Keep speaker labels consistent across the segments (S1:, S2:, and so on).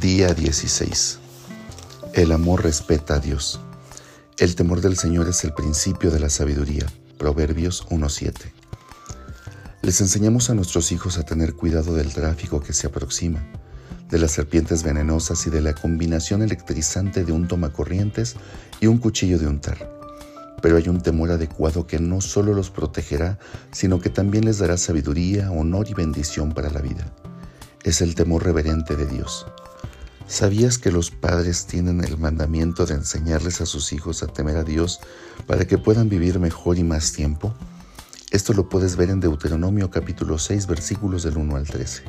S1: Día 16. El amor respeta a Dios. El temor del Señor es el principio de la sabiduría. Proverbios 1.7. Les enseñamos a nuestros hijos a tener cuidado del tráfico que se aproxima, de las serpientes venenosas y de la combinación electrizante de un tomacorrientes y un cuchillo de untar. Pero hay un temor adecuado que no solo los protegerá, sino que también les dará sabiduría, honor y bendición para la vida. Es el temor reverente de Dios. ¿Sabías que los padres tienen el mandamiento de enseñarles a sus hijos a temer a Dios para que puedan vivir mejor y más tiempo? Esto lo puedes ver en Deuteronomio capítulo 6 versículos del 1 al 13.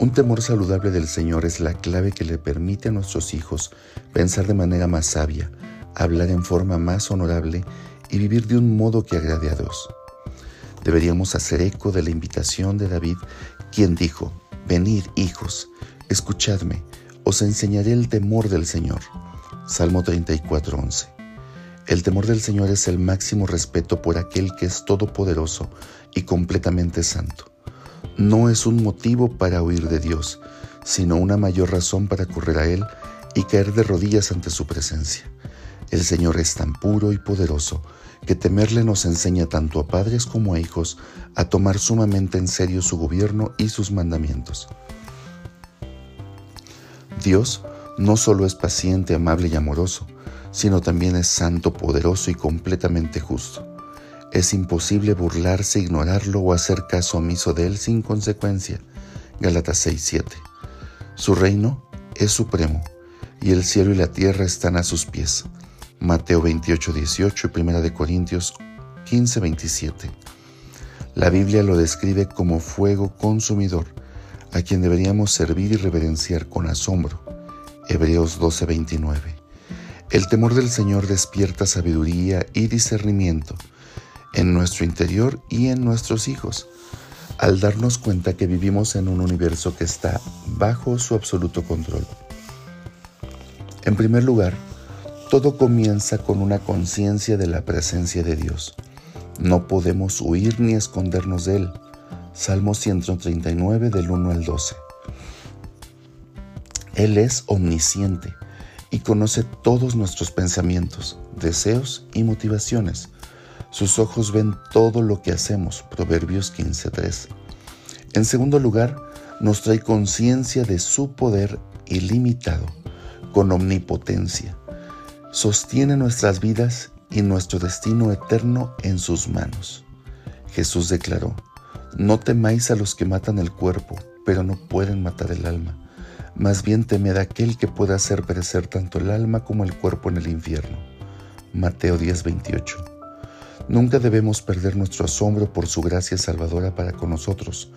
S1: Un temor saludable del Señor es la clave que le permite a nuestros hijos pensar de manera más sabia, hablar en forma más honorable y vivir de un modo que agrade a Dios. Deberíamos hacer eco de la invitación de David, quien dijo, Venid, hijos, escuchadme, os enseñaré el temor del Señor. Salmo 34:11. El temor del Señor es el máximo respeto por aquel que es todopoderoso y completamente santo. No es un motivo para huir de Dios, sino una mayor razón para correr a Él y caer de rodillas ante su presencia. El Señor es tan puro y poderoso que temerle nos enseña tanto a padres como a hijos a tomar sumamente en serio su gobierno y sus mandamientos. Dios no solo es paciente, amable y amoroso, sino también es santo, poderoso y completamente justo. Es imposible burlarse, ignorarlo o hacer caso omiso de él sin consecuencia. Gálatas 6:7. Su reino es supremo y el cielo y la tierra están a sus pies. Mateo 28:18 y 1 de Corintios 15:27. La Biblia lo describe como fuego consumidor, a quien deberíamos servir y reverenciar con asombro. Hebreos 12:29. El temor del Señor despierta sabiduría y discernimiento en nuestro interior y en nuestros hijos, al darnos cuenta que vivimos en un universo que está bajo su absoluto control. En primer lugar, todo comienza con una conciencia de la presencia de Dios. No podemos huir ni escondernos de Él. Salmo 139 del 1 al 12. Él es omnisciente y conoce todos nuestros pensamientos, deseos y motivaciones. Sus ojos ven todo lo que hacemos. Proverbios 15.3. En segundo lugar, nos trae conciencia de su poder ilimitado, con omnipotencia. Sostiene nuestras vidas y nuestro destino eterno en sus manos. Jesús declaró, no temáis a los que matan el cuerpo, pero no pueden matar el alma. Más bien temed a aquel que pueda hacer perecer tanto el alma como el cuerpo en el infierno. Mateo 10:28. Nunca debemos perder nuestro asombro por su gracia salvadora para con nosotros.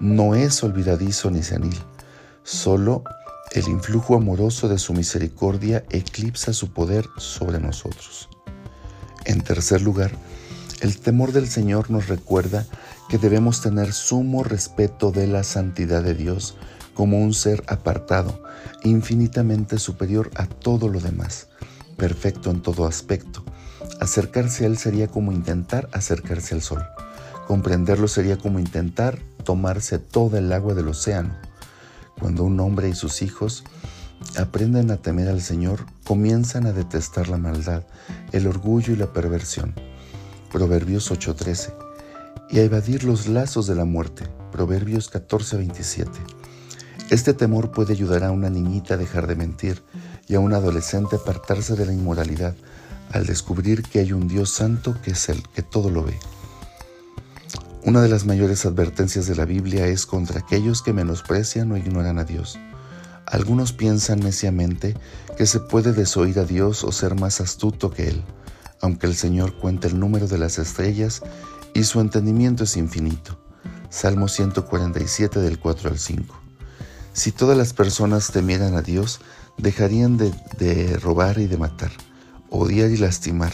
S1: No es olvidadizo ni senil. Solo el influjo amoroso de su misericordia eclipsa su poder sobre nosotros. En tercer lugar, el temor del Señor nos recuerda que debemos tener sumo respeto de la santidad de Dios como un ser apartado, infinitamente superior a todo lo demás, perfecto en todo aspecto. Acercarse a Él sería como intentar acercarse al sol. Comprenderlo sería como intentar tomarse toda el agua del océano. Cuando un hombre y sus hijos aprenden a temer al Señor, comienzan a detestar la maldad, el orgullo y la perversión. Proverbios 8:13. Y a evadir los lazos de la muerte. Proverbios 14:27. Este temor puede ayudar a una niñita a dejar de mentir y a un adolescente a apartarse de la inmoralidad al descubrir que hay un Dios santo que es el que todo lo ve. Una de las mayores advertencias de la Biblia es contra aquellos que menosprecian o ignoran a Dios. Algunos piensan neciamente que se puede desoír a Dios o ser más astuto que Él, aunque el Señor cuenta el número de las estrellas y su entendimiento es infinito. Salmo 147 del 4 al 5. Si todas las personas temieran a Dios, dejarían de, de, robar y de matar, odiar y lastimar,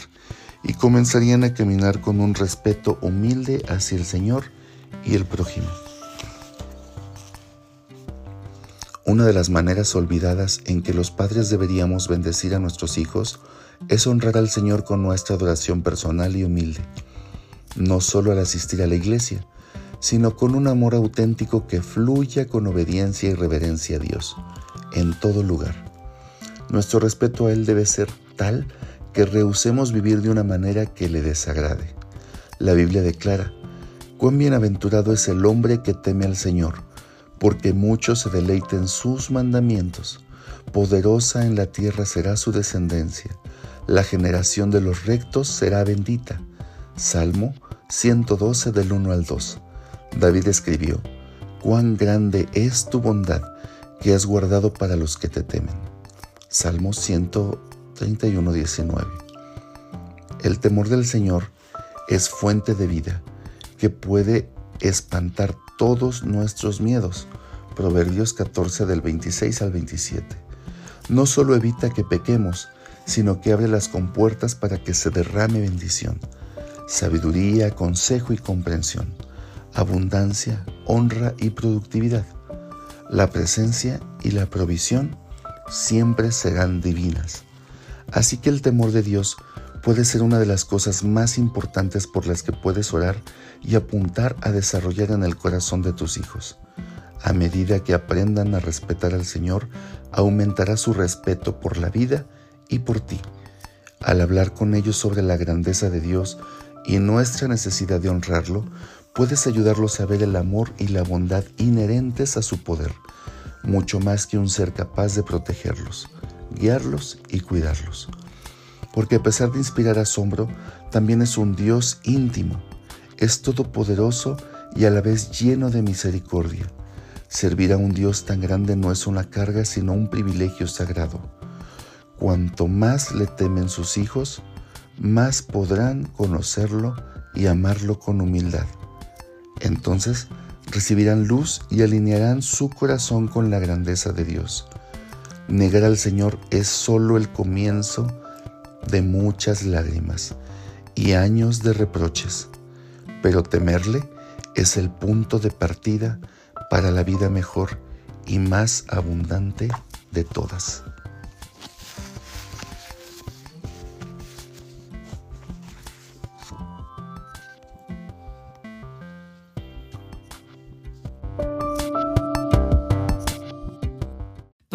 S1: y comenzarían a caminar con un respeto humilde hacia el Señor y el prójimo. Una de las maneras olvidadas en que los padres deberíamos bendecir a nuestros hijos es honrar al Señor con nuestra adoración personal y humilde, no solo al asistir a la iglesia, sino con un amor auténtico que fluya con obediencia y reverencia a Dios, en todo lugar. Nuestro respeto a Él debe ser tal que rehusemos vivir de una manera que le desagrade. La Biblia declara, cuán bienaventurado es el hombre que teme al Señor, porque muchos se deleiten sus mandamientos. Poderosa en la tierra será su descendencia, la generación de los rectos será bendita. Salmo 112 del 1 al 2. David escribió, cuán grande es tu bondad que has guardado para los que te temen. Salmo 112 31:19. El temor del Señor es fuente de vida que puede espantar todos nuestros miedos. Proverbios 14 del 26 al 27. No solo evita que pequemos, sino que abre las compuertas para que se derrame bendición, sabiduría, consejo y comprensión, abundancia, honra y productividad. La presencia y la provisión siempre serán divinas. Así que el temor de Dios puede ser una de las cosas más importantes por las que puedes orar y apuntar a desarrollar en el corazón de tus hijos. A medida que aprendan a respetar al Señor, aumentará su respeto por la vida y por ti. Al hablar con ellos sobre la grandeza de Dios y nuestra necesidad de honrarlo, puedes ayudarlos a ver el amor y la bondad inherentes a su poder, mucho más que un ser capaz de protegerlos guiarlos y cuidarlos. Porque a pesar de inspirar asombro, también es un Dios íntimo, es todopoderoso y a la vez lleno de misericordia. Servir a un Dios tan grande no es una carga, sino un privilegio sagrado. Cuanto más le temen sus hijos, más podrán conocerlo y amarlo con humildad. Entonces recibirán luz y alinearán su corazón con la grandeza de Dios. Negar al Señor es solo el comienzo de muchas lágrimas y años de reproches, pero temerle es el punto de partida para la vida mejor y más abundante de todas.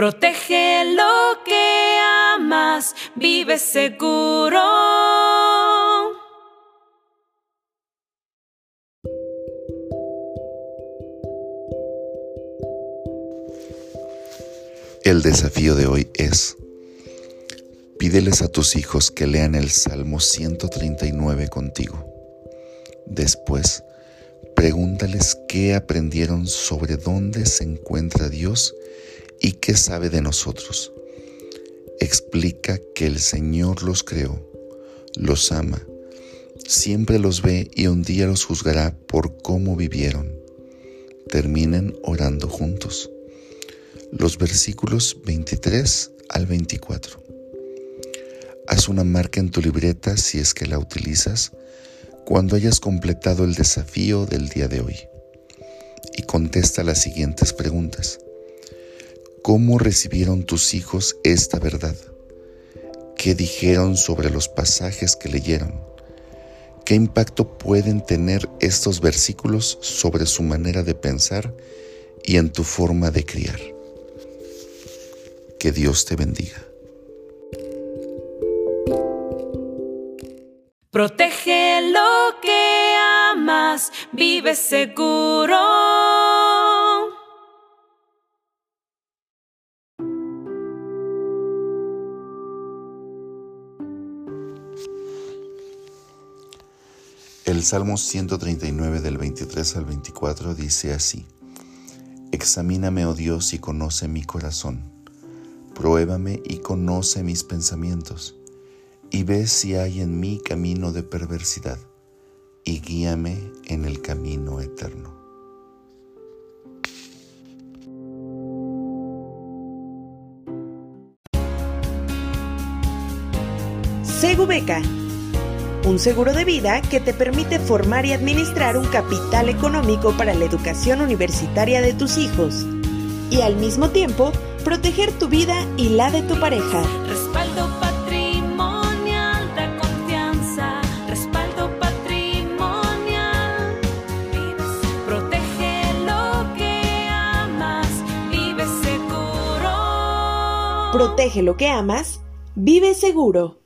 S2: Protege lo que amas, vive seguro.
S1: El desafío de hoy es, pídeles a tus hijos que lean el Salmo 139 contigo. Después, pregúntales qué aprendieron sobre dónde se encuentra Dios qué sabe de nosotros. Explica que el Señor los creó, los ama, siempre los ve y un día los juzgará por cómo vivieron. Terminen orando juntos. Los versículos 23 al 24. Haz una marca en tu libreta si es que la utilizas cuando hayas completado el desafío del día de hoy y contesta las siguientes preguntas. ¿Cómo recibieron tus hijos esta verdad? ¿Qué dijeron sobre los pasajes que leyeron? ¿Qué impacto pueden tener estos versículos sobre su manera de pensar y en tu forma de criar? Que Dios te bendiga.
S2: Protege lo que amas, vive seguro.
S1: El Salmo 139 del 23 al 24 dice así, Examíname, oh Dios, y conoce mi corazón. Pruébame y conoce mis pensamientos, y ve si hay en mí camino de perversidad, y guíame en el camino eterno.
S3: Segubeca, un seguro de vida que te permite formar y administrar un capital económico para la educación universitaria de tus hijos y al mismo tiempo proteger tu vida y la de tu pareja.
S2: Respaldo patrimonial da confianza. Respaldo patrimonial. Protege lo que amas. Vive seguro.
S3: Protege lo que amas, vive seguro.